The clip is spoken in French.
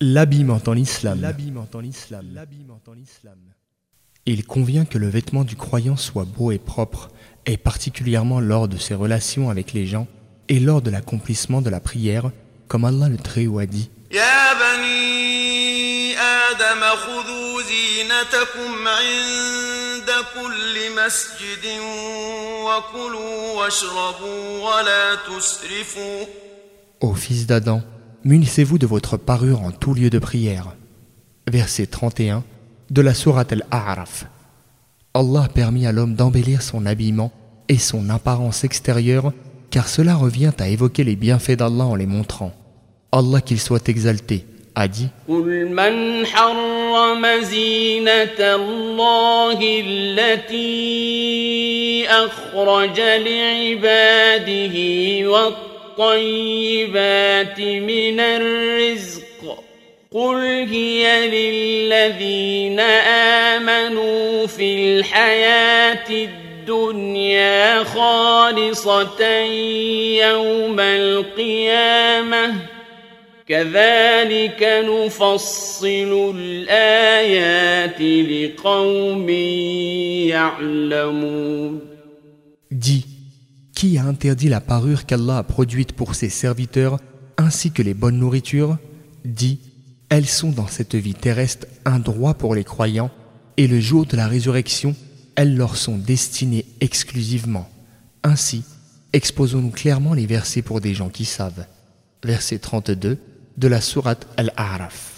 L'habillement en l'islam. Il convient que le vêtement du croyant soit beau et propre, et particulièrement lors de ses relations avec les gens et lors de l'accomplissement de la prière, comme Allah le Très-Haut a dit. Ô fils d'Adam, munissez-vous de votre parure en tout lieu de prière. Verset 31 de la sourate Al-A'raf. Allah a permis à l'homme d'embellir son habillement et son apparence extérieure, car cela revient à évoquer les bienfaits d'Allah en les montrant. Allah qu'il soit exalté, a dit قل من الرزق. قل هي للذين آمنوا في الحياة الدنيا خالصة يوم القيامة. كذلك نفصل الآيات لقوم يعلمون. Qui a interdit la parure qu'Allah a produite pour ses serviteurs ainsi que les bonnes nourritures Dis, elles sont dans cette vie terrestre un droit pour les croyants et le jour de la résurrection, elles leur sont destinées exclusivement. Ainsi, exposons-nous clairement les versets pour des gens qui savent. Verset 32 de la sourate Al-A'raf.